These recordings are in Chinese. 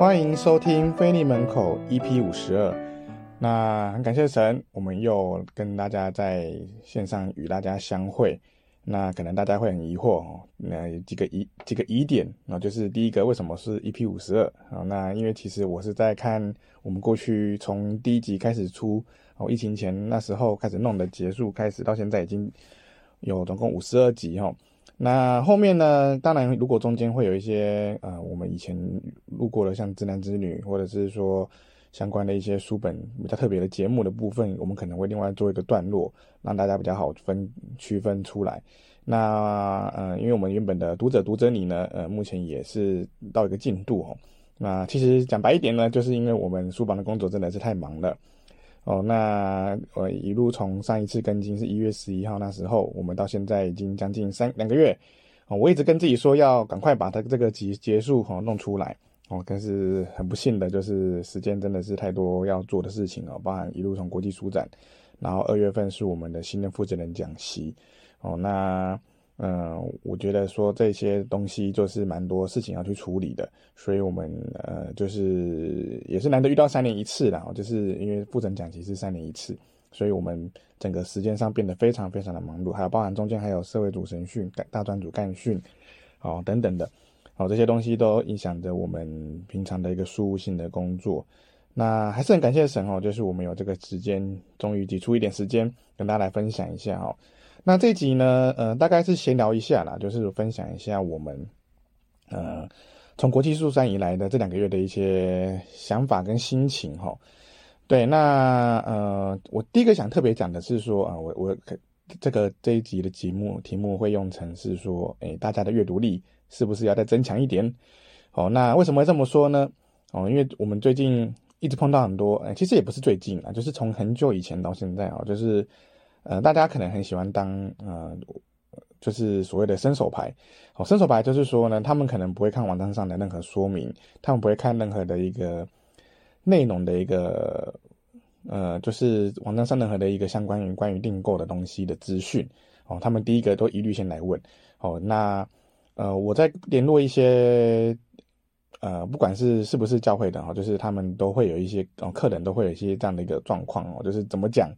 欢迎收听菲利门口 EP 五十二。那很感谢神，我们又跟大家在线上与大家相会。那可能大家会很疑惑哦，那几个疑几个疑点，那就是第一个，为什么是 EP 五十二啊？那因为其实我是在看我们过去从第一集开始出哦，疫情前那时候开始弄的结束开始到现在已经有总共五十二集哈。那后面呢，当然如果中间会有一些呃，我们以前录过的像《直男直女》或者是说。相关的一些书本比较特别的节目的部分，我们可能会另外做一个段落，让大家比较好分区分出来。那呃，因为我们原本的读者读者你呢，呃，目前也是到一个进度哦。那其实讲白一点呢，就是因为我们书房的工作真的是太忙了哦。那我一路从上一次更新是一月十一号那时候，我们到现在已经将近三两个月哦。我一直跟自己说要赶快把它这个集结束哦弄出来。哦，但是很不幸的就是时间真的是太多要做的事情哦，包含一路从国际书展，然后二月份是我们的新任负责人讲习，哦，那嗯、我觉得说这些东西就是蛮多事情要去处理的，所以我们呃就是也是难得遇到三年一次啦，就是因为复诊讲习是三年一次，所以我们整个时间上变得非常非常的忙碌，还有包含中间还有社会主神训、大专主干训，哦等等的。好，这些东西都影响着我们平常的一个事务性的工作。那还是很感谢神哦，就是我们有这个时间，终于挤出一点时间跟大家来分享一下哦。那这集呢，呃，大概是闲聊一下啦，就是分享一下我们，呃，从国际书展以来的这两个月的一些想法跟心情哈。对，那呃，我第一个想特别讲的是说啊，我我这个这一集的节目题目会用成是说，诶，大家的阅读力。是不是要再增强一点？哦，那为什么会这么说呢？哦，因为我们最近一直碰到很多，呃，其实也不是最近啊，就是从很久以前到现在啊，就是呃，大家可能很喜欢当呃，就是所谓的伸手牌。哦，伸手牌就是说呢，他们可能不会看网站上的任何说明，他们不会看任何的一个内容的一个呃，就是网站上任何的一个相关于关于订购的东西的资讯。哦，他们第一个都一律先来问。哦，那。呃，我在联络一些，呃，不管是是不是教会的哈，就是他们都会有一些哦，客人都会有一些这样的一个状况哦，就是怎么讲，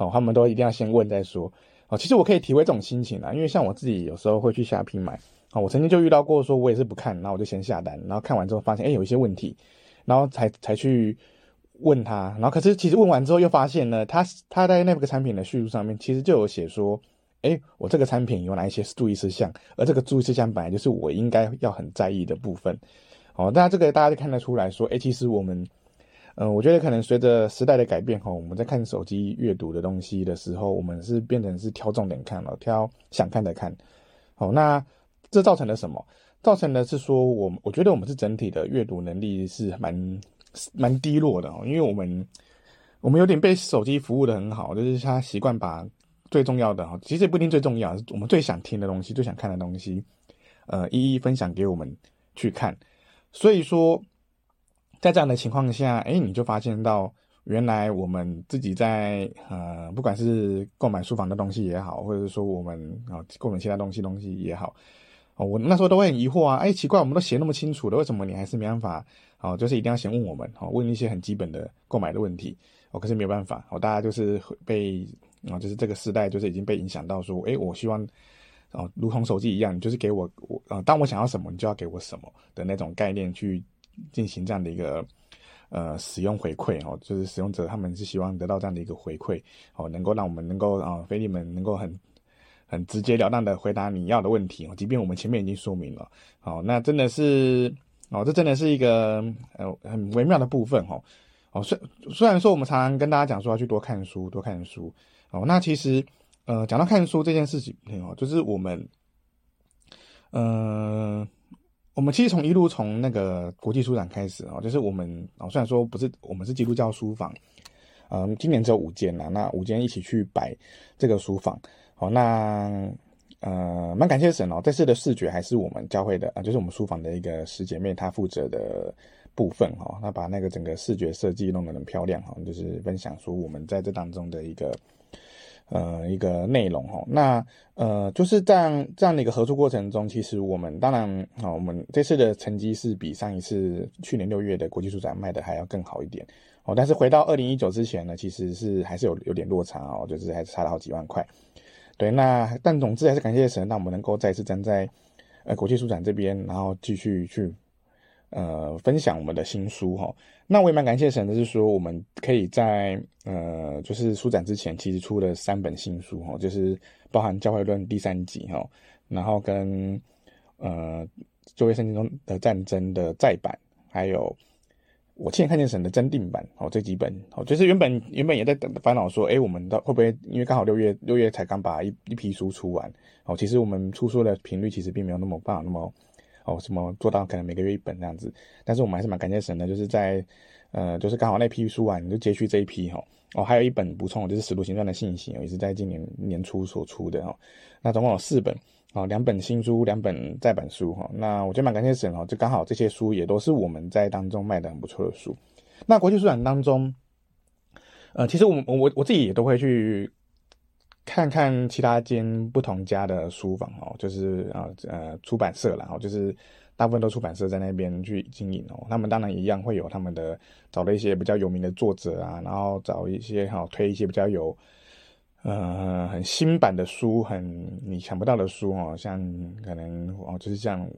哦，他们都一定要先问再说哦。其实我可以体会这种心情啊，因为像我自己有时候会去虾皮买，哦，我曾经就遇到过，说我也是不看，然后我就先下单，然后看完之后发现，哎，有一些问题，然后才才去问他，然后可是其实问完之后又发现呢，他他在那个产品的叙述上面其实就有写说。哎，我这个产品有哪一些注意事项？而这个注意事项本来就是我应该要很在意的部分。哦，那这个大家就看得出来说，哎，其实我们，嗯、我觉得可能随着时代的改变，哈，我们在看手机阅读的东西的时候，我们是变成是挑重点看了，挑想看的看。好，那这造成了什么？造成的是说，我我觉得我们是整体的阅读能力是蛮蛮低落的哦，因为我们我们有点被手机服务的很好，就是他习惯把。最重要的哈，其实不一定最重要，我们最想听的东西、最想看的东西，呃，一一分享给我们去看。所以说，在这样的情况下，哎，你就发现到，原来我们自己在呃，不管是购买书房的东西也好，或者是说我们啊购买其他东西东西也好，哦，我那时候都会很疑惑啊，哎，奇怪，我们都写那么清楚了，为什么你还是没办法？哦，就是一定要先问我们，哦，问一些很基本的购买的问题，哦，可是没有办法，哦，大家就是被。啊，就是这个时代，就是已经被影响到说，诶，我希望，哦，如同手机一样，你就是给我我啊，当我想要什么，你就要给我什么的那种概念去进行这样的一个呃使用回馈哦，就是使用者他们是希望得到这样的一个回馈哦，能够让我们能够啊，腓利们能够很很直截了当的回答你要的问题哦，即便我们前面已经说明了，哦，那真的是哦，这真的是一个呃很微妙的部分哦，哦，虽虽然说我们常常跟大家讲说要去多看书，多看书。哦，那其实，呃，讲到看书这件事情，哦，就是我们，呃，我们其实从一路从那个国际书展开始哦，就是我们哦，虽然说不是我们是基督教书房，嗯、今年只有五间啦，那五间一起去摆这个书房，好，那呃，蛮感谢神哦，这次的视觉还是我们教会的啊，就是我们书房的一个师姐妹她负责的部分哈，那把那个整个视觉设计弄得很漂亮哈，就是分享说我们在这当中的一个。呃一个内容哦。那呃就是这样这样的一个合作过程中，其实我们当然啊，我们这次的成绩是比上一次去年六月的国际书展卖的还要更好一点哦。但是回到二零一九之前呢，其实是还是有有点落差哦，就是还是差了好几万块。对，那但总之还是感谢神，让我们能够再次站在呃国际书展这边，然后继续去。呃，分享我们的新书哈，那我也蛮感谢神的，是说我们可以在呃，就是书展之前，其实出了三本新书哈，就是包含《教会论》第三集哈，然后跟呃旧约圣经中的战争的再版，还有我亲眼看见神的增订版哦，这几本哦，就是原本原本也在等烦恼说，哎，我们到会不会因为刚好六月六月才刚把一一批书出完哦，其实我们出书的频率其实并没有那么棒，那么。哦，什么做到可能每个月一本这样子，但是我们还是蛮感谢神的，就是在，呃，就是刚好那批书完，你就截取这一批哈。哦，还有一本补充，就是《使徒行传》的信息，也是在今年年初所出的哈。那总共有四本，哦，两本新书，两本再版书哈。那我觉得蛮感谢神哦，就刚好这些书也都是我们在当中卖的很不错的书。那国际书展当中，呃，其实我我我自己也都会去。看看其他间不同家的书房哦，就是啊呃出版社啦，然后就是大部分都出版社在那边去经营哦。他们当然一样会有他们的找了一些比较有名的作者啊，然后找一些哈推一些比较有呃很新版的书，很你想不到的书哦，像可能哦就是像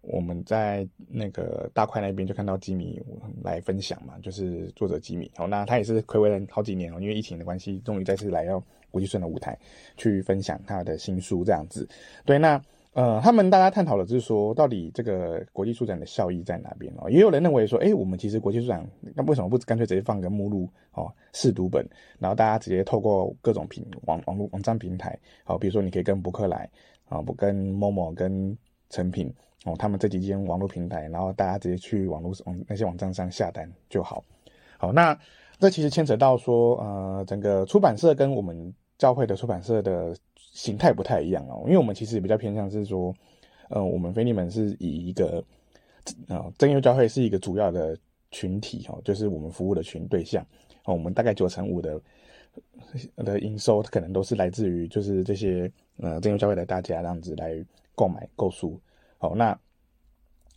我们在那个大块那边就看到吉米来分享嘛，就是作者吉米哦，那他也是睽违了好几年哦，因为疫情的关系，终于再次来到。国际书展的舞台去分享他的新书，这样子，对，那呃，他们大家探讨的就是说，到底这个国际书展的效益在哪边哦？也有人认为说，哎，我们其实国际书展，那为什么不干脆直接放个目录哦，试读本，然后大家直接透过各种平网网络网站平台，好，比如说你可以跟博客来啊，不跟某某跟诚品哦，他们这几间网络平台，然后大家直接去网络网那些网站上下单就好，好，那。这其实牵扯到说，呃，整个出版社跟我们教会的出版社的形态不太一样哦，因为我们其实也比较偏向是说，呃，我们菲利门是以一个，呃，真耶教会是一个主要的群体哦，就是我们服务的群对象哦，我们大概九成五的的营收，可能都是来自于就是这些呃真耶教会的大家这样子来购买购书，好，那。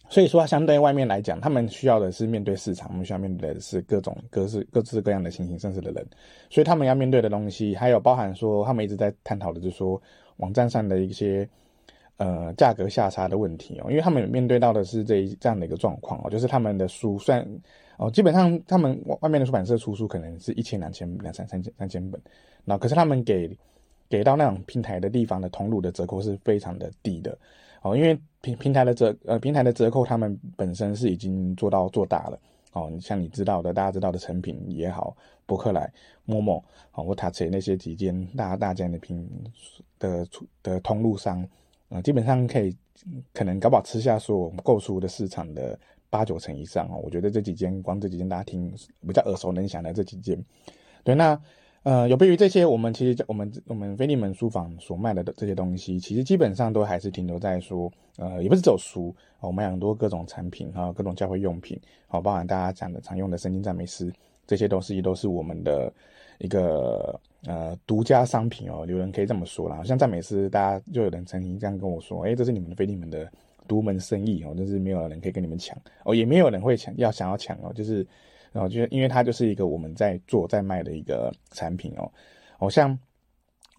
所以说，相对外面来讲，他们需要的是面对市场，我们需要面对的是各种各式各式各样的形形色色的人，所以他们要面对的东西，还有包含说，他们一直在探讨的，就是说网站上的一些呃价格下差的问题哦，因为他们面对到的是这一这样的一个状况哦，就是他们的书算哦，基本上他们外面的出版社出书可能是一千两千两三三千三千本，那可是他们给给到那种平台的地方的通路的折扣是非常的低的。哦，因为平平台的折呃平台的折扣，他们本身是已经做到做大了。哦，你像你知道的，大家知道的成品也好，博客来、陌陌哦或 touch 那些几间大大间的平的的通路商，呃，基本上可以可能搞不好吃下所有购书的市场的八九成以上哦。我觉得这几间光这几间大家听比较耳熟能详的这几间，对那。呃，有别于这些，我们其实我们我们菲利门书房所卖的这些东西，其实基本上都还是停留在说，呃，也不是只有书，我们很多各种产品哈，各种教会用品，好，包含大家讲的常用的圣经赞美诗，这些东西都是我们的一个呃独家商品哦，有人可以这么说啦，像赞美诗，大家就有人曾经这样跟我说，哎，这是你们的腓利门的独门生意哦，就是没有人可以跟你们抢哦，也没有人会抢，要想要抢哦，就是。然后就是因为它就是一个我们在做在卖的一个产品哦，好像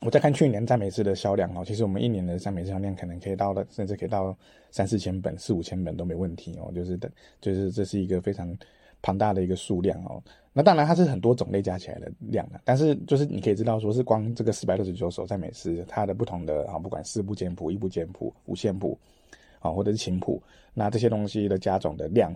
我在看去年赞美诗的销量哦，其实我们一年的赞美诗销量可能可以到了，甚至可以到三四千本、四五千本都没问题哦，就是的，就是这是一个非常庞大的一个数量哦。那当然它是很多种类加起来的量啊，但是就是你可以知道说是光这个四百六十九首赞美诗，它的不同的啊，不管四部简谱、一部简谱、五线谱啊，或者是琴谱，那这些东西的加总的量。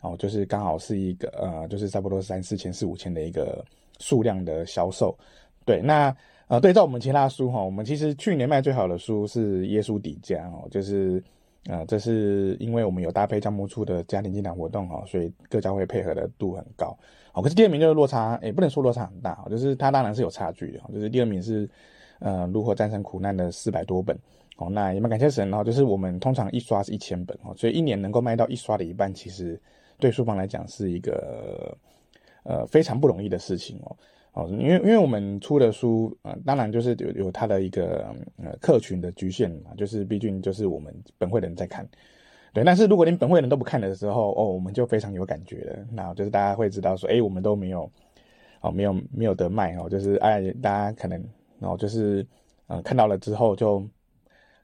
哦，就是刚好是一个呃，就是差不多三四千、四五千的一个数量的销售。对，那呃，对照我们其他书哈，我们其实去年卖最好的书是《耶稣底家》哦，就是呃，这是因为我们有搭配教牧处的家庭经营活动哈，所以各教会配合的度很高。哦，可是第二名就是落差，也不能说落差很大，就是它当然是有差距的。就是第二名是呃，如何战胜苦难的四百多本。哦，那也蛮感谢神哦，就是我们通常一刷是一千本哦，所以一年能够卖到一刷的一半，其实。对书房来讲是一个呃非常不容易的事情哦哦，因为因为我们出的书，呃，当然就是有有它的一个呃客群的局限嘛，就是毕竟就是我们本会的人在看，对。但是如果连本会人都不看的时候，哦，我们就非常有感觉了。那就是大家会知道说，哎，我们都没有，哦，没有没有得卖哦，就是哎，大家可能哦，就是嗯、呃，看到了之后就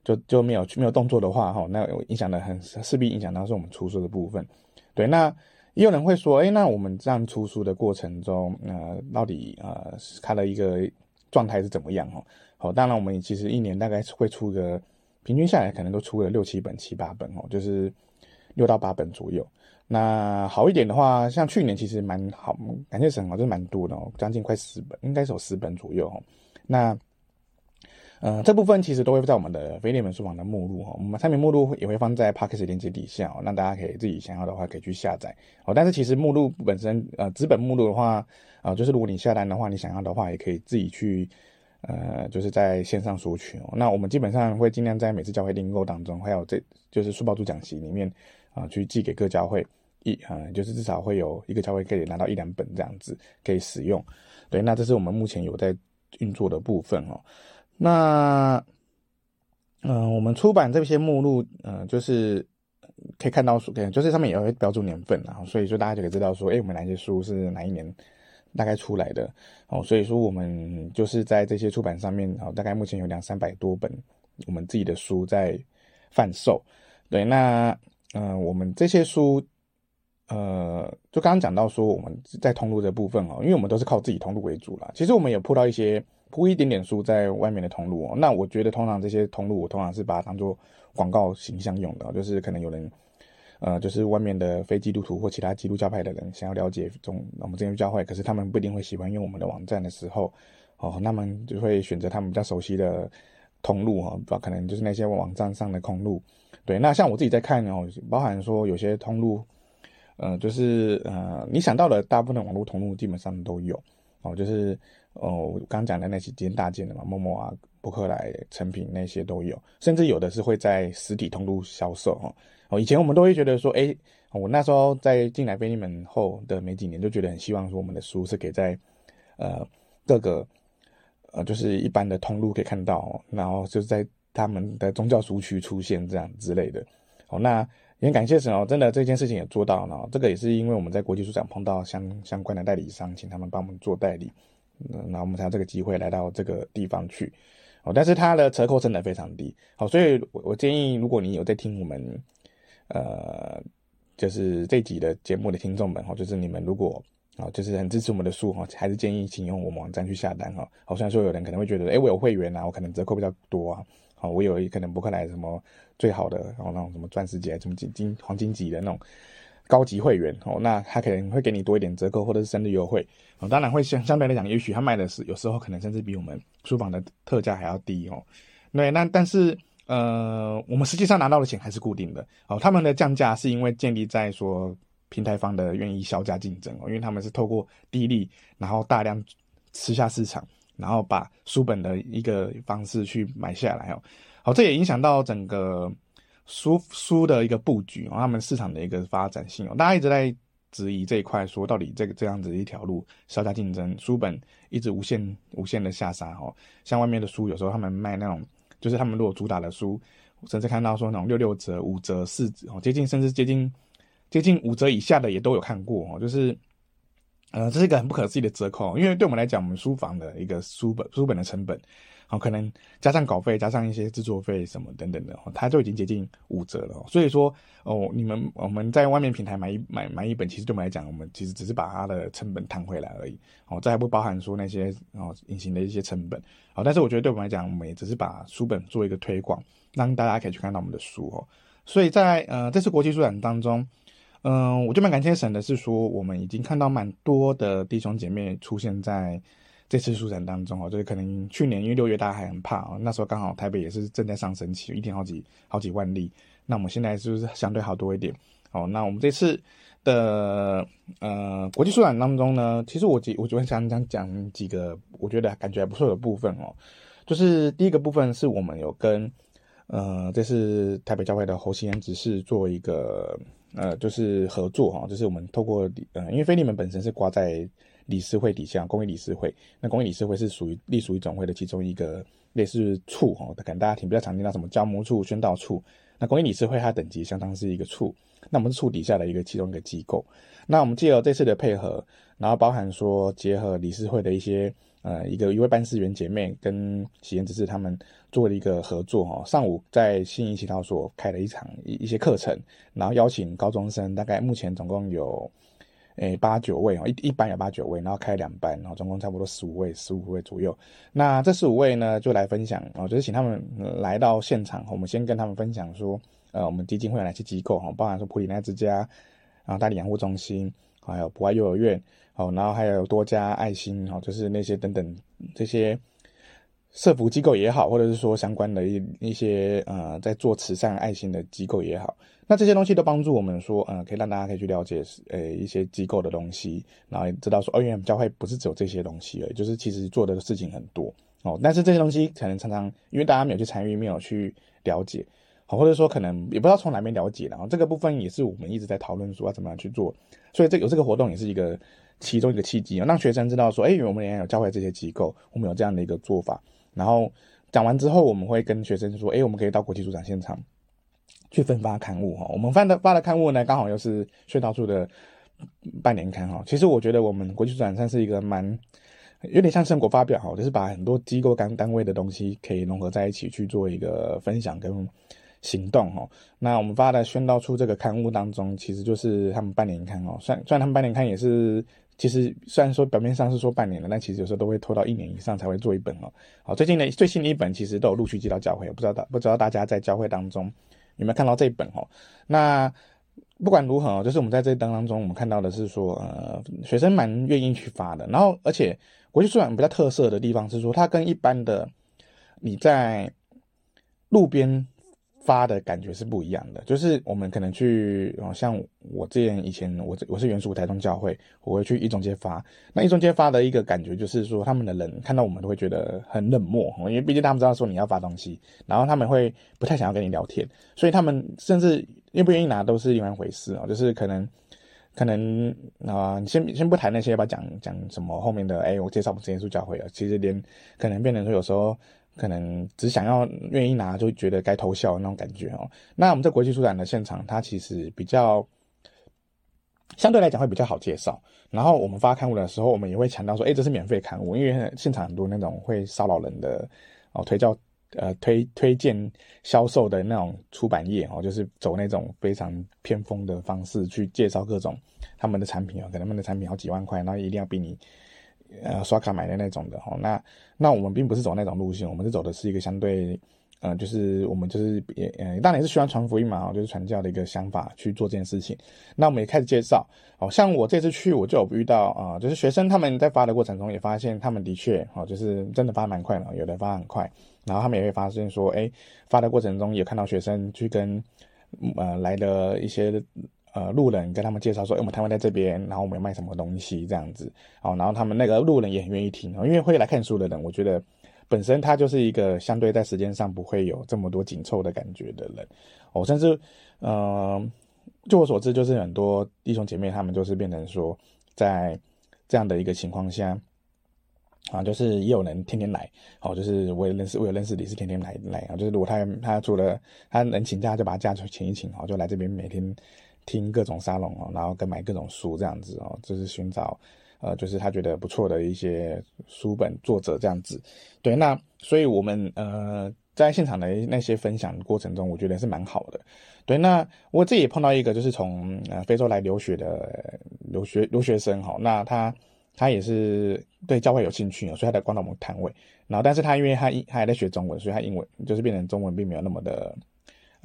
就就没有没有动作的话，哈、哦，那影响的很势必影响到是我们出书的部分，对，那。也有人会说，哎，那我们这样出书的过程中，呃，到底呃，它的一个状态是怎么样？哦，好，当然我们其实一年大概会出个，平均下来可能都出了六七本、七八本哦，就是六到八本左右。那好一点的话，像去年其实蛮好，感谢神哦，就是蛮多的哦，将近快十本，应该是有十本左右哦。那、呃，这部分其实都会在我们的腓利门书房的目录哈，我们产品目录也会放在 Podcast 链接底下哦，那大家可以自己想要的话可以去下载哦。但是其实目录本身呃，纸本目录的话啊、呃，就是如果你下单的话，你想要的话也可以自己去呃，就是在线上索取哦。那我们基本上会尽量在每次教会订购当中，还有这就是书报组讲习里面啊、呃，去寄给各教会一啊、呃，就是至少会有一个教会可以拿到一两本这样子可以使用。对，那这是我们目前有在运作的部分哦。那，嗯、我们出版这些目录，嗯、就是可以看到书，就是上面也会标注年份，然后所以说大家就可以知道说，哎，我们哪些书是哪一年大概出来的，哦，所以说我们就是在这些出版上面，哦，大概目前有两三百多本我们自己的书在贩售，对，那，嗯、我们这些书，呃，就刚刚讲到说我们在通路的部分哦，因为我们都是靠自己通路为主啦，其实我们也铺到一些。铺一点点书在外面的通路哦，那我觉得通常这些通路，我通常是把它当做广告形象用的，就是可能有人，呃，就是外面的非基督徒或其他基督教派的人想要了解中我们这边教会，可是他们不一定会喜欢用我们的网站的时候，哦，他们就会选择他们比较熟悉的通路哈，可能就是那些网站上的通路。对，那像我自己在看哦，包含说有些通路，呃，就是呃，你想到的大部分的网络通路基本上都有哦，就是。哦，我刚讲的那几间大件的嘛，陌陌啊、博客来、诚品那些都有，甚至有的是会在实体通路销售哈。哦，以前我们都会觉得说，哎，我那时候在进来腓利门后的没几年，就觉得很希望说我们的书是可以在呃各个呃就是一般的通路可以看到，然后就是在他们的宗教书区出现这样之类的。哦，那也感谢神哦，真的这件事情也做到了。这个也是因为我们在国际书展碰到相相关的代理商，请他们帮我们做代理。那我们才有这个机会来到这个地方去，哦，但是它的折扣真的非常低，好，所以我我建议，如果你有在听我们，呃，就是这集的节目的听众们，哈，就是你们如果啊，就是很支持我们的书，哈，还是建议请用我们网站去下单，哈，好，虽然说有人可能会觉得，哎，我有会员啊，我可能折扣比较多啊，好，我有可能博客来什么最好的，然后那种什么钻石级、什么金金黄金级的那种。高级会员哦，那他可能会给你多一点折扣，或者是生日优惠哦。当然会相相对来讲，也许他卖的是有时候可能甚至比我们书房的特价还要低哦。对，那但是呃，我们实际上拿到的钱还是固定的哦。他们的降价是因为建立在说平台方的愿意削价竞争哦，因为他们是透过低利，然后大量吃下市场，然后把书本的一个方式去买下来哦。好，这也影响到整个。书书的一个布局哦，他们市场的一个发展性哦，大家一直在质疑这一块，说到底这个这样子一条路，削价竞争，书本一直无限无限的下杀哦。像外面的书，有时候他们卖那种，就是他们如果主打的书，甚至看到说那种六六折、五折、四折哦，接近甚至接近接近五折以下的也都有看过哦，就是呃，这是一个很不可思议的折扣，因为对我们来讲，我们书房的一个书本书本的成本。好，可能加上稿费，加上一些制作费什么等等的，它就已经接近五折了。所以说，哦，你们我们在外面平台买一买买一本，其实对我们来讲，我们其实只是把它的成本摊回来而已。哦，这还不包含说那些哦隐形的一些成本。好，但是我觉得对我们来讲，我们也只是把书本做一个推广，让大家可以去看到我们的书哦。所以在呃这次国际书展当中，嗯、我就蛮感谢神的是说，我们已经看到蛮多的弟兄姐妹出现在。这次书展当中哦，就是可能去年因为六月大家还很怕哦，那时候刚好台北也是正在上升期，一天好几好几万例。那我们现在是不是相对好多一点？哦，那我们这次的呃国际书展当中呢，其实我几我就想想讲讲几个我觉得感觉还不错的部分哦，就是第一个部分是我们有跟呃这次台北教会的侯锡恩执事做一个呃就是合作哈，就是我们透过呃因为菲利门本身是挂在。理事会底下，公益理事会。那公益理事会是属于隶属于总会的其中一个类似处哦，可能大家听比较常听到什么教务处、宣导处。那公益理事会它等级相当是一个处，那我们是处底下的一个其中一个机构。那我们借由这次的配合，然后包含说结合理事会的一些。呃，一个一位办事员姐妹跟喜颜执事他们做了一个合作哈，上午在信义祈祷所开了一场一一些课程，然后邀请高中生，大概目前总共有诶八九位哦，一一班有八九位，然后开两班，然后总共差不多十五位，十五位左右。那这十五位呢，就来分享，哦，就是请他们来到现场，我们先跟他们分享说，呃，我们基金会有哪些机构哈，包含说普里奈之家，然后大理养护中心，还有博爱幼儿园。好，然后还有多家爱心，哈，就是那些等等这些社福机构也好，或者是说相关的一一些呃，在做慈善爱心的机构也好，那这些东西都帮助我们说，呃，可以让大家可以去了解，呃，一些机构的东西，然后也知道说，哦，原来教会不是只有这些东西而已，就是其实做的事情很多哦。但是这些东西可能常常因为大家没有去参与，没有去了解，好或者说可能也不知道从哪边了解，然后这个部分也是我们一直在讨论说要怎么样去做，所以这有这个活动也是一个。其中一个契机，让学生知道说，哎，我们也有教会这些机构，我们有这样的一个做法。然后讲完之后，我们会跟学生说，哎，我们可以到国际书展现场去分发刊物哈。我们发的发的刊物呢，刚好又是隧道处的半年刊哈。其实我觉得我们国际书展算是一个蛮有点像成果发表哈，就是把很多机构单单位的东西可以融合在一起去做一个分享跟。行动哦，那我们发的宣道出这个刊物当中，其实就是他们半年刊哦。虽然虽然他们半年刊也是，其实虽然说表面上是说半年了，但其实有时候都会拖到一年以上才会做一本哦。好，最近的最新的一本其实都有陆续寄到教会，不知道大不知道大家在教会当中有没有看到这一本哦？那不管如何哦，就是我们在这当当中，我们看到的是说，呃，学生蛮愿意去发的。然后，而且国际书展比较特色的地方是说，它跟一般的你在路边。发的感觉是不一样的，就是我们可能去，像我之前以前我我是原属台中教会，我会去一中街发，那一中街发的一个感觉就是说，他们的人看到我们都会觉得很冷漠，因为毕竟他们知道说你要发东西，然后他们会不太想要跟你聊天，所以他们甚至愿不愿意拿都是另外一回事啊，就是可能可能啊，你、先先不谈那些吧，讲讲什么后面的，哎，我介绍我们耶稣教会了，其实连可能变成说有时候。可能只想要愿意拿，就觉得该偷笑那种感觉哦。那我们在国际书展的现场，它其实比较相对来讲会比较好介绍。然后我们发刊物的时候，我们也会强调说，哎，这是免费刊物，因为现场很多那种会骚扰人的哦，推销呃推推荐销售的那种出版业哦，就是走那种非常偏锋的方式去介绍各种他们的产品哦，可能他们的产品好几万块，然后一定要比你。呃，刷卡买的那种的哈，那那我们并不是走那种路线，我们是走的是一个相对，呃，就是我们就是也，呃，当然也是希望传福音嘛，就是传教的一个想法去做这件事情。那我们也开始介绍，哦，像我这次去，我就有遇到啊，就是学生他们在发的过程中也发现，他们的确，哦，就是真的发蛮快了，有的发很快，然后他们也会发现说，哎，发的过程中也看到学生去跟，呃，来的一些。呃，路人跟他们介绍说，哎，我们台湾在这边，然后我们卖什么东西这样子，哦，然后他们那个路人也很愿意听哦，因为会来看书的人，我觉得本身他就是一个相对在时间上不会有这么多紧凑的感觉的人，哦，甚至，呃，据我所知，就是很多弟兄姐妹他们就是变成说，在这样的一个情况下，啊，就是也有人天天来，哦，就是我也认识，我有认识你是天天来来啊，就是如果他他除了他能请假，就把假请一请，哦，就来这边每天。听各种沙龙哦，然后跟买各种书这样子哦，就是寻找，呃，就是他觉得不错的一些书本作者这样子。对，那所以我们呃在现场的那些分享过程中，我觉得是蛮好的。对，那我自己也碰到一个就是从呃非洲来留学的留学留学生哈，那他他也是对教会有兴趣哦，所以他在关到我们摊位。然后，但是他因为他他还在学中文，所以他英文就是变成中文并没有那么的。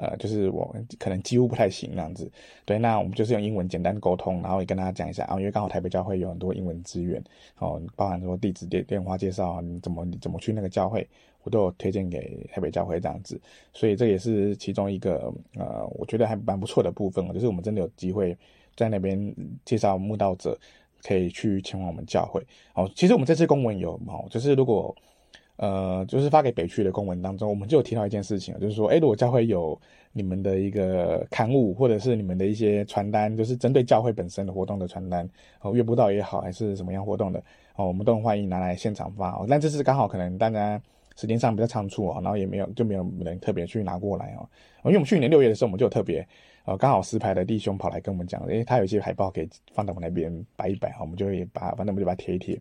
呃，就是我可能几乎不太行那样子，对，那我们就是用英文简单沟通，然后也跟大家讲一下啊，因为刚好台北教会有很多英文资源，哦，包含说地址、电电话介绍啊，你怎么怎么去那个教会，我都有推荐给台北教会这样子，所以这也是其中一个呃，我觉得还蛮不错的部分，就是我们真的有机会在那边介绍慕道者可以去前往我们教会，哦，其实我们这次公文有哦，就是如果。呃，就是发给北区的公文当中，我们就有提到一件事情，就是说，哎，如果教会有你们的一个刊物，或者是你们的一些传单，就是针对教会本身的活动的传单，哦，月不到也好，还是什么样活动的，哦，我们都很欢迎拿来现场发。哦，但这次刚好可能大家时间上比较仓促哦，然后也没有就没有人特别去拿过来哦。因为我们去年六月的时候，我们就有特别，呃，刚好石牌的弟兄跑来跟我们讲，诶，他有一些海报可以放到我们那边摆一摆，我们就会把，反正我们就把它贴一贴，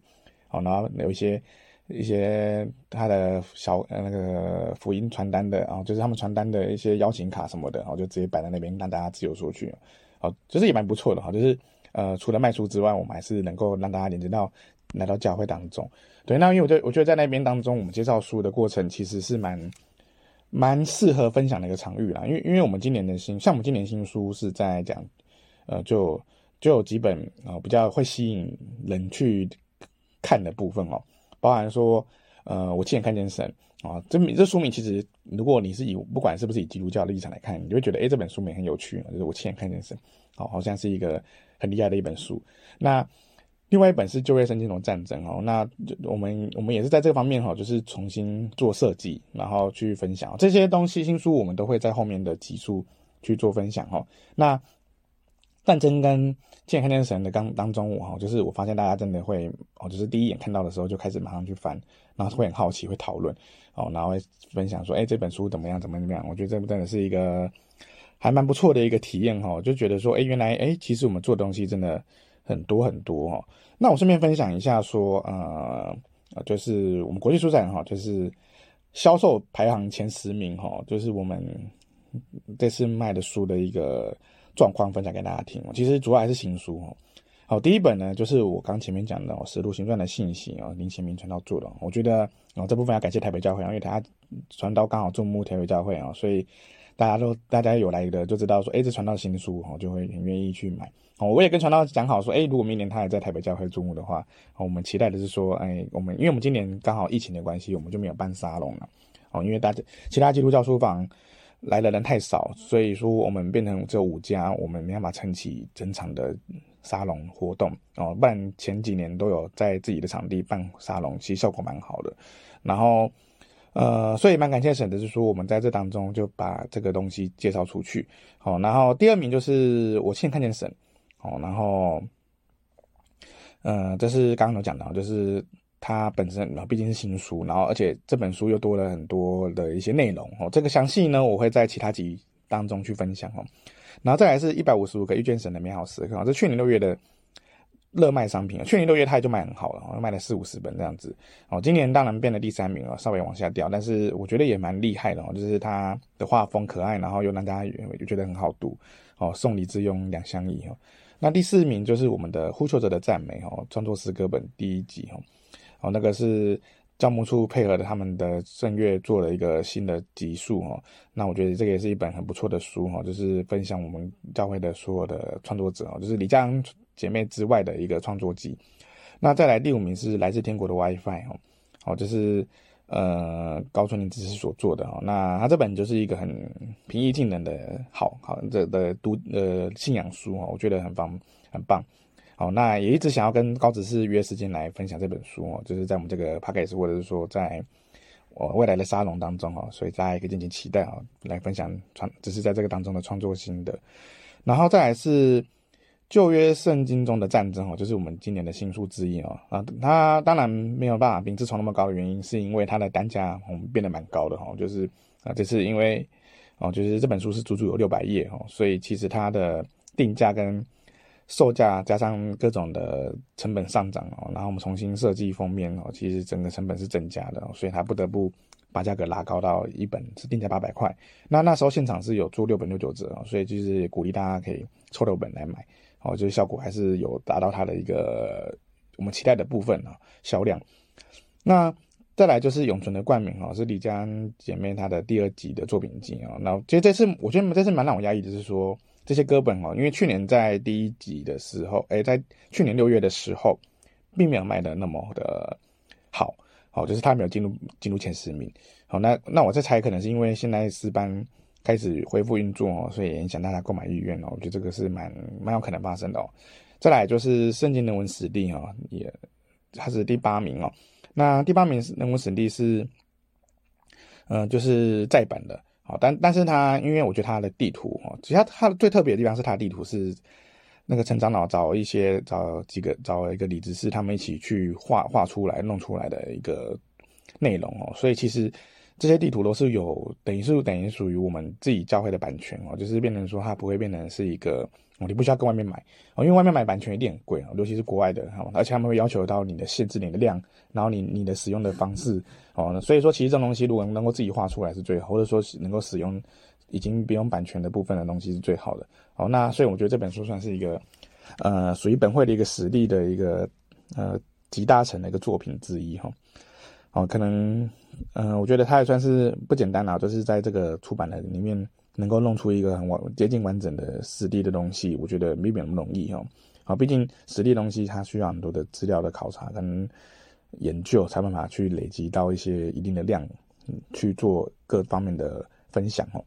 好，然后有一些。一些他的小呃那个福音传单的啊，就是他们传单的一些邀请卡什么的，然后就直接摆在那边让大家自由索取，好，就是也蛮不错的哈，就是呃除了卖书之外，我们还是能够让大家连接到来到教会当中。对，那因为我觉得我觉得在那边当中，我们介绍书的过程其实是蛮蛮适合分享的一个场域啦，因为因为我们今年的新像我们今年新书是在讲呃就就有几本啊、呃、比较会吸引人去看的部分哦。包含说，呃，我亲眼看见神啊，这这书名其实，如果你是以不管是不是以基督教的立场来看，你就会觉得，诶，这本书名很有趣，就是我亲眼看见神，好，好像是一个很厉害的一本书。那另外一本是旧约圣经中战争哦，那我们我们也是在这个方面哈，就是重新做设计，然后去分享这些东西。新书我们都会在后面的集数去做分享哈。那战争跟亲眼看见神的当当中，我哈就是我发现大家真的会哦，就是第一眼看到的时候就开始马上去翻，然后会很好奇，会讨论哦，然后会分享说，哎，这本书怎么样，怎么怎么样？我觉得这真的是一个还蛮不错的一个体验哈，就觉得说，哎，原来哎，其实我们做的东西真的很多很多哈。那我顺便分享一下说，呃，就是我们国际书展哈，就是销售排行前十名哈，就是我们这次卖的书的一个。状况分享给大家听，其实主要还是新书哦。好，第一本呢，就是我刚前面讲的《使徒行传》的信息啊，林前明传道做的。我觉得哦，这部分要感谢台北教会，因为他传道刚好注目台北教会啊，所以大家都大家有来的就知道说，哎，这传道新书哦，就会很愿意去买。哦，我也跟传道讲好说，哎，如果明年他还在台北教会注目的话，我们期待的是说，哎，我们因为我们今年刚好疫情的关系，我们就没有办沙龙了。哦，因为大家其他基督教书房。来的人太少，所以说我们变成只有五家，我们没办法撑起整场的沙龙活动哦。不然前几年都有在自己的场地办沙龙，其实效果蛮好的。然后，呃，所以蛮感谢沈的，就是说我们在这当中就把这个东西介绍出去。好，然后第二名就是我亲眼看见沈。哦，然后，呃，这是刚刚有讲到，就是。它本身，然后毕竟是新书，然后而且这本书又多了很多的一些内容哦。这个详细呢，我会在其他集当中去分享哦。然后再来是一百五十五个遇见神的美好时刻，这去年六月的热卖商品，去年六月它也就卖很好了，卖了四五十本这样子哦。今年当然变了第三名了，稍微往下掉，但是我觉得也蛮厉害的哦。就是它的画风可爱，然后又让大家就觉得很好读哦。送礼自用两相宜哦。那第四名就是我们的呼求者的赞美哦，创作诗歌本第一集哦。哦，那个是教牧处配合的他们的圣乐做了一个新的集数哦。那我觉得这个也是一本很不错的书哈，就是分享我们教会的所有的创作者哦，就是李佳阳姐妹之外的一个创作集。那再来第五名是来自天国的 WiFi 哦，哦，就是呃高春玲执事所做的哦。那他这本就是一个很平易近人的好好这的读呃信仰书哦，我觉得很棒很棒。好，那也一直想要跟高执事约时间来分享这本书哦，就是在我们这个 podcast 或者是说在我未来的沙龙当中哦，所以大家也可以敬请期待啊，来分享创，只是在这个当中的创作心得。然后再来是旧约圣经中的战争哦，就是我们今年的新书之一哦。啊，它当然没有办法名字从那么高的原因，是因为它的单价我们变得蛮高的哈，就是啊，这次因为哦，就是这本书是足足有六百页哦，所以其实它的定价跟售价加上各种的成本上涨哦，然后我们重新设计封面哦，其实整个成本是增加的，所以他不得不把价格拉高到一本是定价八百块。那那时候现场是有做六本六九折，所以就是鼓励大家可以抽六本来买哦，就是效果还是有达到它的一个我们期待的部分啊销量。那再来就是永存的冠名哦，是李佳恩姐妹她的第二集的作品集啊。然后其实这次我觉得这次蛮让我压抑的是说。这些歌本哦，因为去年在第一集的时候，诶，在去年六月的时候，并没有卖的那么的好，好，就是他没有进入进入前十名。好，那那我在猜，可能是因为现在四班开始恢复运作哦，所以影响大家购买意愿哦。我觉得这个是蛮蛮有可能发生的哦。再来就是圣经人文史地哦，也它是第八名哦。那第八名是人文史地是，嗯、就是再版的，好，但但是它因为我觉得它的地图哦，其实它的最特别的地方是它的地图是那个陈长老找一些找几个找一个李执事他们一起去画画出来弄出来的一个内容哦，所以其实。这些地图都是有等于是等于属于我们自己教会的版权哦，就是变成说它不会变成是一个哦，你不需要跟外面买哦，因为外面买版权一定很贵哦，尤其是国外的哈，而且他们会要求到你的限制你的量，然后你你的使用的方式哦，所以说其实这种东西如果能够自己画出来是最好，或者说能够使用已经不用版权的部分的东西是最好的哦。那所以我觉得这本书算是一个呃属于本会的一个实力的一个呃集大成的一个作品之一哈。哦，可能，嗯、呃，我觉得它也算是不简单啦，就是在这个出版的里面能够弄出一个很完接近完整的实地的东西，我觉得没那么容易哦。好，毕竟实地东西它需要很多的资料的考察跟研究，才办法去累积到一些一定的量，去做各方面的分享哦。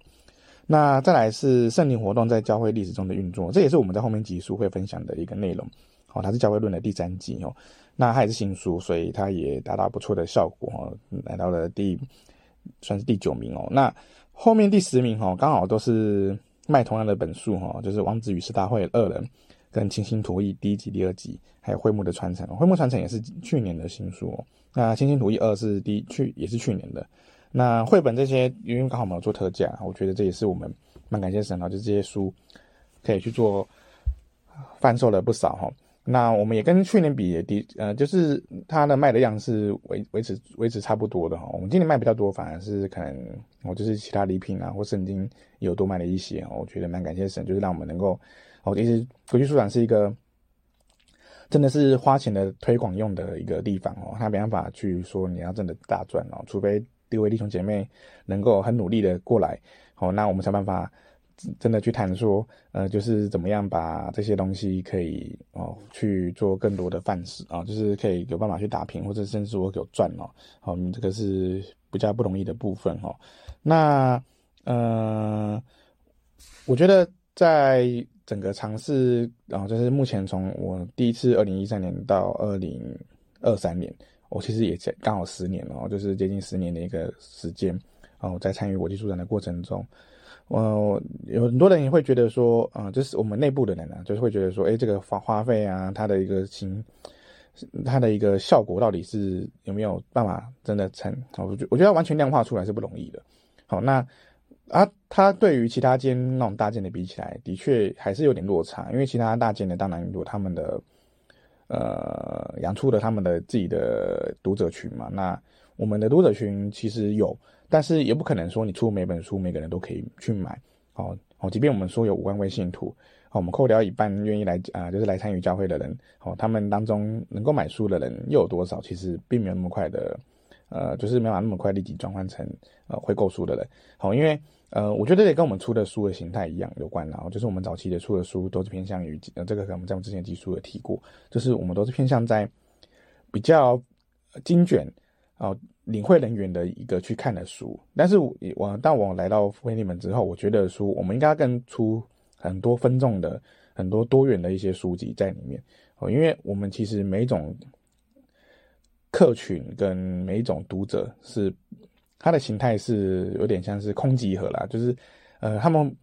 那再来是圣灵活动在教会历史中的运作，这也是我们在后面集数会分享的一个内容。哦，它是教会论的第三集哦。那它也是新书，所以它也达到不错的效果哦，来到了第算是第九名哦。那后面第十名哦，刚好都是卖同样的本数哦，就是《王子与四大会二人》跟《清新图意》第一集、第二集，还有《会幕的传承》。《会幕传承》也是去年的新书。那《清新图意二》是第去也是去年的。那绘本这些因为刚好我们有做特价，我觉得这也是我们蛮感谢神的，就这些书可以去做贩售了不少哈。那我们也跟去年比也低，呃，就是它的卖的量是维维持维持差不多的哈。我们今年卖比较多，反而是可能我就是其他礼品啊或圣经有多卖了一些，我觉得蛮感谢神，就是让我们能够，哦，其实国际书展是一个真的是花钱的推广用的一个地方哦，他没办法去说你要真的大赚哦，除非各位弟兄姐妹能够很努力的过来，哦，那我们想办法。真的去谈说，呃，就是怎么样把这些东西可以哦去做更多的范式啊，就是可以有办法去打平，或者甚至我有赚哦，好，这个是比较不容易的部分哈。那呃，我觉得在整个尝试啊，就是目前从我第一次二零一三年到二零二三年，我其实也刚好十年了，就是接近十年的一个时间然后在参与国际书展的过程中。呃，有很多人也会觉得说，啊、呃，就是我们内部的人呢、就是会觉得说，哎，这个花花费啊，它的一个行，它的一个效果到底是有没有办法真的成？我觉我觉得完全量化出来是不容易的。好，那啊，它对于其他间那种大间的比起来，的确还是有点落差，因为其他大间的当然有他们的，呃，养出了他们的自己的读者群嘛。那我们的读者群其实有。但是也不可能说你出每本书每个人都可以去买，哦哦，即便我们说有五万位信徒，哦，我们扣掉一半愿意来啊、就是来参与教会的人，哦，他们当中能够买书的人又有多少？其实并没有那么快的，呃，就是没法那么快立即转换成呃会购书的人，好、哦，因为呃，我觉得也跟我们出的书的形态一样有关，然后就是我们早期的出的书都是偏向于呃，这个可能在我们之前集数有提过，就是我们都是偏向在比较精简哦。领会人员的一个去看的书，但是我当我来到福音利门之后，我觉得说我们应该更出很多分众的、很多多元的一些书籍在里面哦，因为我们其实每一种客群跟每一种读者是它的形态是有点像是空集合啦，就是呃他们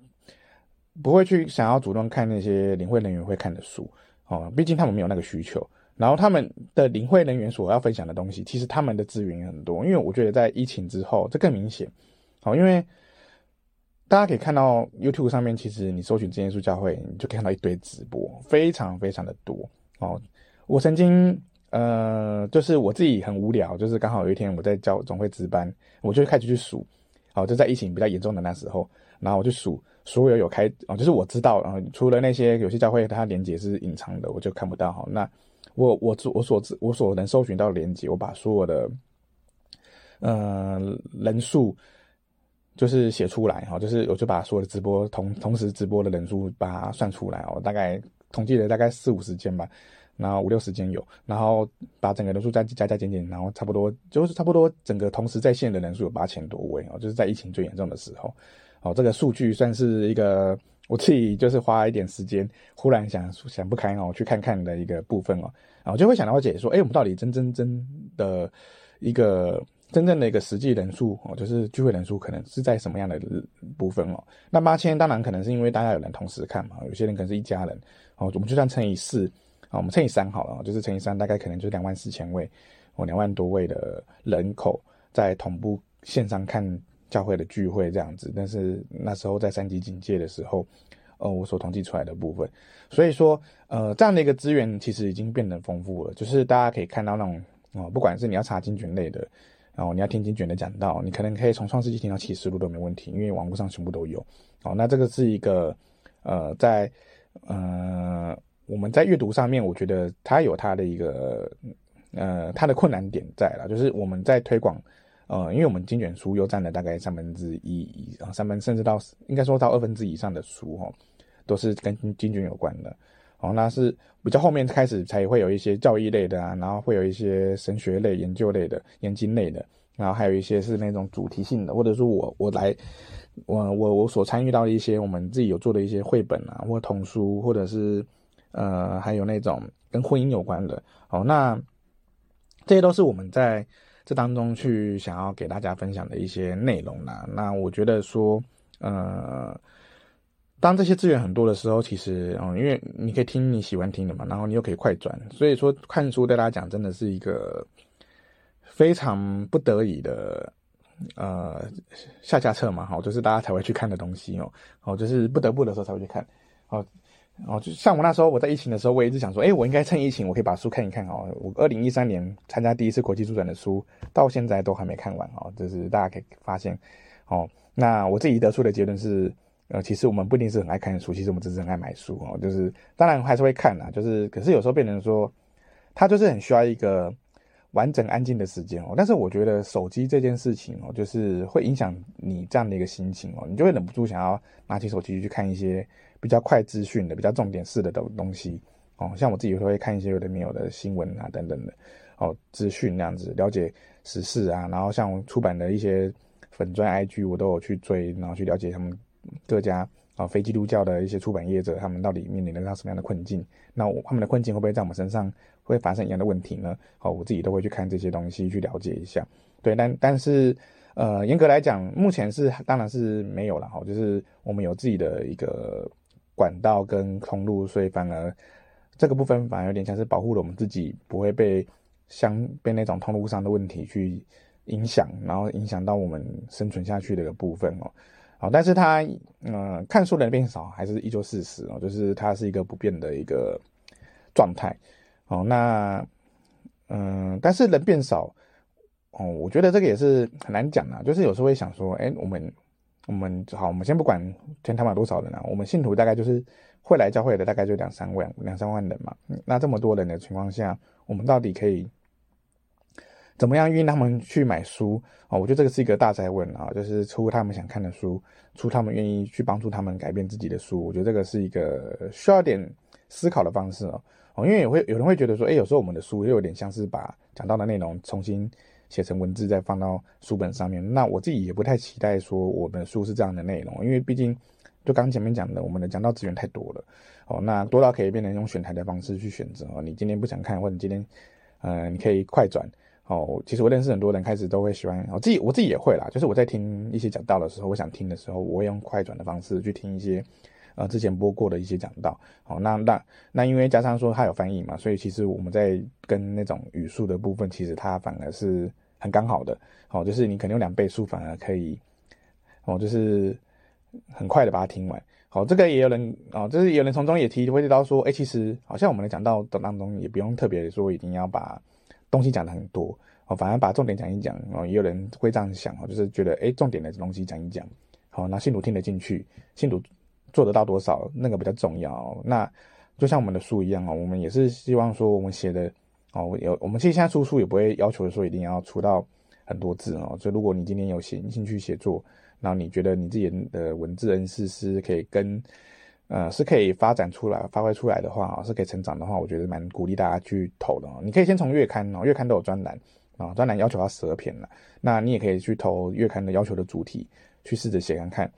不会去想要主动看那些领会人员会看的书哦，毕竟他们没有那个需求。然后他们的领会人员所要分享的东西，其实他们的资源也很多。因为我觉得在疫情之后，这更明显。好，因为大家可以看到 YouTube 上面，其实你搜寻真耶稣教会，你就可以看到一堆直播，非常非常的多。哦，我曾经呃，就是我自己很无聊，就是刚好有一天我在教总会值班，我就开始去数。好，就在疫情比较严重的那时候，然后我就数所有有开哦，就是我知道，然后除了那些有些教会它连接是隐藏的，我就看不到。哈，那。我我我所知我所能搜寻到的连接，我把所有的呃人数就是写出来哈，就是我就把所有的直播同同时直播的人数把它算出来哦，大概统计了大概四五十间吧，然后五六十间有，然后把整个人数再加加减减，然后差不多就是差不多整个同时在线的人数有八千多位哦，就是在疫情最严重的时候哦，这个数据算是一个我自己就是花一点时间，忽然想想不开哦，去看看的一个部分哦，然后就会想了解说，哎，我们到底真真真的一个真正的一个实际人数哦，就是聚会人数可能是在什么样的部分哦？那八千当然可能是因为大家有人同时看嘛，有些人可能是一家人哦，我们就算乘以四啊，我们乘以三好了，就是乘以三，大概可能就两万四千位哦，两万多位的人口在同步线上看。教会的聚会这样子，但是那时候在三级警戒的时候，呃，我所统计出来的部分，所以说，呃，这样的一个资源其实已经变得丰富了。就是大家可以看到那种，哦、呃，不管是你要查经卷类的，然、后你要听经卷的讲道，你可能可以从创世纪听到启示录都没问题，因为网络上全部都有。哦、那这个是一个，呃，在呃我们在阅读上面，我觉得它有它的一个，呃，它的困难点在了，就是我们在推广。呃，因为我们经卷书又占了大概三分之一以上，三分甚至到应该说到二分之以上的书哦，都是跟经卷有关的。哦，那是比较后面开始才会有一些教育类的啊，然后会有一些神学类、研究类的、研究类的，然后还有一些是那种主题性的，或者说我我来我我我所参与到的一些我们自己有做的一些绘本啊，或童书，或者是呃还有那种跟婚姻有关的。哦，那这些都是我们在。这当中去想要给大家分享的一些内容啦，那我觉得说，呃，当这些资源很多的时候，其实，嗯，因为你可以听你喜欢听的嘛，然后你又可以快转，所以说看书对大家讲真的是一个非常不得已的，呃，下下策嘛，好，就是大家才会去看的东西哦，哦，就是不得不的时候才会去看，哦。哦，就像我那时候，我在疫情的时候，我一直想说，哎，我应该趁疫情，我可以把书看一看哦。我二零一三年参加第一次国际书展的书，到现在都还没看完哦。就是大家可以发现，哦，那我自己得出的结论是，呃，其实我们不一定是很爱看书，其实我们只是很爱买书哦。就是当然还是会看啦，就是可是有时候变成说，它就是很需要一个完整安静的时间哦。但是我觉得手机这件事情哦，就是会影响你这样的一个心情哦，你就会忍不住想要拿起手机去看一些。比较快资讯的、比较重点式的东东西哦，像我自己会看一些有的没有的新闻啊等等的哦，资讯那样子了解时事啊，然后像出版的一些粉砖 IG 我都有去追，然后去了解他们各家啊非基督教的一些出版业者，他们到底面临了到什么样的困境？那他们的困境会不会在我们身上会发生一样的问题呢？哦，我自己都会去看这些东西去了解一下。对，但但是呃，严格来讲，目前是当然是没有了哈，就是我们有自己的一个。管道跟通路，所以反而这个部分反而有点像是保护了我们自己，不会被相被那种通路上的问题去影响，然后影响到我们生存下去的一个部分哦。好，但是它嗯、看书的人变少，还是依旧事实哦，就是它是一个不变的一个状态哦。那嗯、但是人变少哦，我觉得这个也是很难讲啊。就是有时候会想说，哎，我们。我们好，我们先不管天堂有多少人啊，我们信徒大概就是会来教会的，大概就两三万、两三万人嘛。那这么多人的情况下，我们到底可以怎么样运他们去买书啊？我觉得这个是一个大哉问啊，就是出他们想看的书，出他们愿意去帮助他们改变自己的书。我觉得这个是一个需要点思考的方式哦。哦，因为也会有人会觉得说，哎，有时候我们的书又有点像是把讲到的内容重新。写成文字再放到书本上面，那我自己也不太期待说我们的书是这样的内容，因为毕竟就刚前面讲的，我们的讲道资源太多了哦，那多到可以变成用选台的方式去选择哦。你今天不想看，或者你今天呃你可以快转哦。其实我认识很多人开始都会喜欢，我自己我自己也会啦，就是我在听一些讲道的时候，我想听的时候，我会用快转的方式去听一些。呃，之前播过的一些讲道，好，那那那因为加上说它有翻译嘛，所以其实我们在跟那种语速的部分，其实它反而是很刚好的，好，就是你可能用两倍速反而可以，哦，就是很快的把它听完，好，这个也有人啊，就是有人从中也提会提到说，哎，其实好像我们的讲道的当中也不用特别说一定要把东西讲的很多，哦，反而把重点讲一讲，哦，也有人会这样想，哦，就是觉得哎，重点的东西讲一讲，好，那信徒听得进去，信徒。做得到多少，那个比较重要。那就像我们的书一样哦，我们也是希望说，我们写的哦，有我们其实现在出书也不会要求说一定要出到很多字哦。所以如果你今天有写兴趣写作，然后你觉得你自己的文字恩赐是可以跟呃是可以发展出来、发挥出来的话，是可以成长的话，我觉得蛮鼓励大家去投的哦。你可以先从月刊哦，月刊都有专栏啊，专栏要求要十二篇了，那你也可以去投月刊的要求的主题，去试着写看看。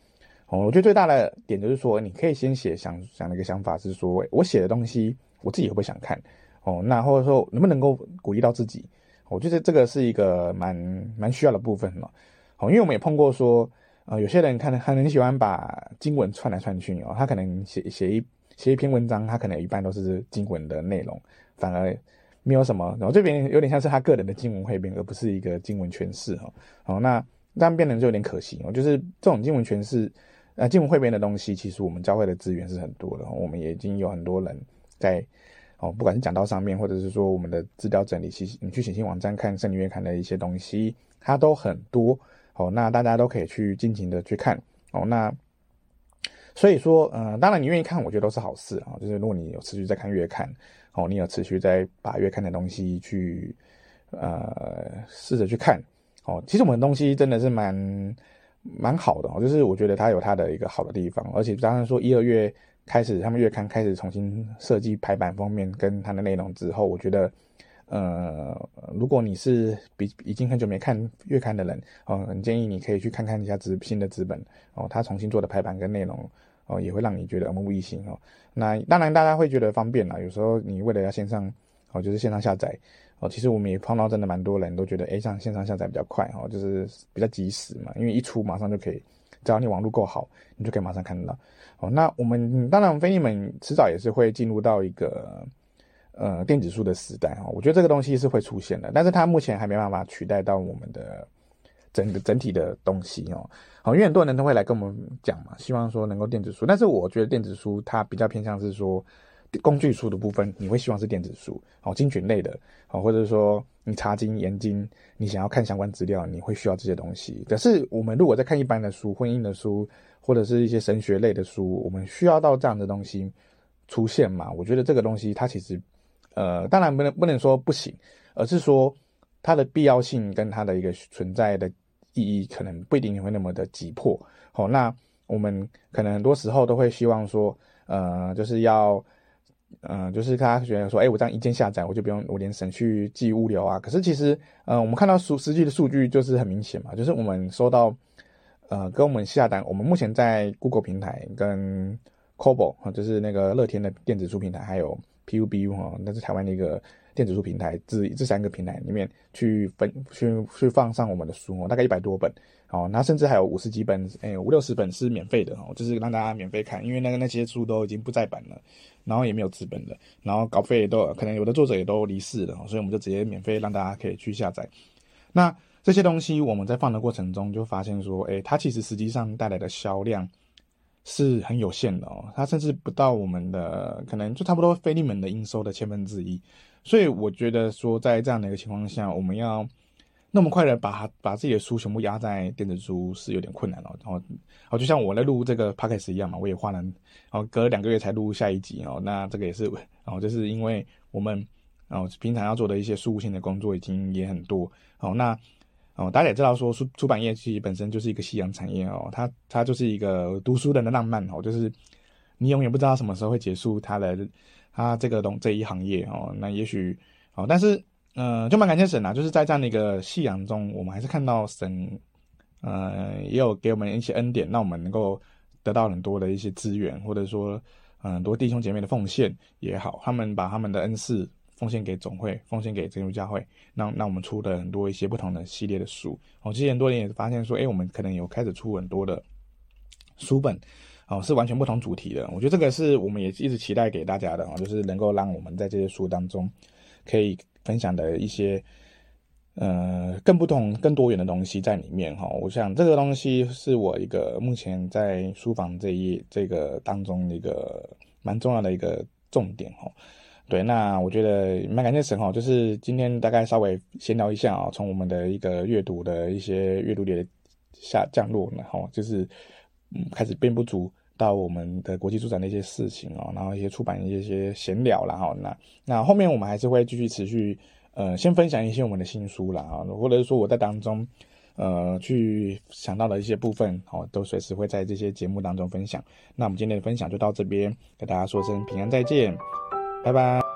哦，我觉得最大的点就是说，你可以先写想想的一个想法是说，我写的东西我自己会不会想看？哦，那或者说能不能够鼓励到自己？我觉得这个是一个蛮蛮需要的部分嘛。哦，因为我们也碰过说，呃，有些人看很很喜欢把经文串来串去哦，他可能写写一写一篇文章，他可能一般都是经文的内容，反而没有什么。然后这边有点像是他个人的经文汇编，而不是一个经文诠释哦。哦，那这样变得就有点可惜哦。就是这种经文诠释。那经文汇编的东西，其实我们教会的资源是很多的，我们也已经有很多人在哦，不管是讲道上面，或者是说我们的资料整理，其实你去显信网站看圣灵月刊的一些东西，它都很多哦。那大家都可以去尽情的去看哦。那所以说，嗯、呃，当然你愿意看，我觉得都是好事啊。就是如果你有持续在看月刊哦，你有持续在把月刊的东西去呃试着去看哦。其实我们的东西真的是蛮。蛮好的，就是我觉得它有它的一个好的地方，而且当然说一二月开始，他们月刊开始重新设计排版封面跟它的内容之后，我觉得，呃，如果你是比已经很久没看月刊的人，哦，很建议你可以去看看一下资新的资本哦，它重新做的排版跟内容哦，也会让你觉得耳目一新哦。那当然大家会觉得方便啦，有时候你为了要线上哦，就是线上下载。哦，其实我们也碰到真的蛮多人都觉得，哎，像线上下载比较快哦，就是比较及时嘛，因为一出马上就可以，只要你网络够好，你就可以马上看得到。哦，那我们当然，腓利门迟早也是会进入到一个呃电子书的时代哦，我觉得这个东西是会出现的，但是它目前还没办法取代到我们的整个整体的东西哦。好，因为很多人都会来跟我们讲嘛，希望说能够电子书，但是我觉得电子书它比较偏向是说。工具书的部分，你会希望是电子书，哦，精选类的，哦，或者说你查经研经，你想要看相关资料，你会需要这些东西。可是我们如果在看一般的书，婚姻的书，或者是一些神学类的书，我们需要到这样的东西出现嘛？我觉得这个东西它其实，呃，当然不能不能说不行，而是说它的必要性跟它的一个存在的意义，可能不一定会那么的急迫。好，那我们可能很多时候都会希望说，呃，就是要。嗯、就是大家觉得说，哎，我这样一键下载，我就不用我连省去寄物流啊。可是其实，嗯、我们看到数实际的数据就是很明显嘛，就是我们收到，呃，跟我们下单，我们目前在 Google 平台跟 c o b o，就是那个乐天的电子书平台，还有 PUBU，那是台湾的一个电子书平台，这这三个平台里面去分去去放上我们的书哦，大概一百多本。哦，那甚至还有五十几本，哎，五六十本是免费的哦，就是让大家免费看，因为那个那些书都已经不再版了，然后也没有资本了，然后稿费都可能有的作者也都离世了，所以我们就直接免费让大家可以去下载。那这些东西我们在放的过程中就发现说，哎，它其实实际上带来的销量是很有限的哦，它甚至不到我们的可能就差不多非利门的营收的千分之一，所以我觉得说在这样的一个情况下，我们要。那么快的把把自己的书全部压在电子书是有点困难哦。然后，哦，就像我在录这个 podcast 一样嘛，我也花了，然后隔了两个月才录下一集哦。那这个也是，然后就是因为我们，然后平常要做的一些书务性的工作已经也很多哦。那哦，大家也知道说，出出版业其实本身就是一个夕阳产业哦，它它就是一个读书人的浪漫哦，就是你永远不知道什么时候会结束它的他这个东这一行业哦。那也许哦，但是。嗯、呃，就蛮感谢神啊，就是在这样的一个夕阳中，我们还是看到神，呃，也有给我们一些恩典，让我们能够得到很多的一些资源，或者说，很多弟兄姐妹的奉献也好，他们把他们的恩赐奉献给总会，奉献给真耶稣教会，那那我们出的很多一些不同的系列的书，哦，之前多年也发现说，哎，我们可能有开始出很多的书本，哦，是完全不同主题的，我觉得这个是我们也一直期待给大家的，哦，就是能够让我们在这些书当中可以。分享的一些，呃，更不同、更多元的东西在里面哈。我想这个东西是我一个目前在书房这一这个当中一个蛮重要的一个重点哈。对，那我觉得蛮感谢神哈，就是今天大概稍微闲聊一下啊，从我们的一个阅读的一些阅读的下降落，然后就是嗯开始变不足。到我们的国际书展的一些事情哦，然后一些出版一些闲聊，然后那那后面我们还是会继续持续呃，先分享一些我们的新书啦，或者是说我在当中呃去想到的一些部分好，都随时会在这些节目当中分享。那我们今天的分享就到这边，给大家说声平安再见，拜拜。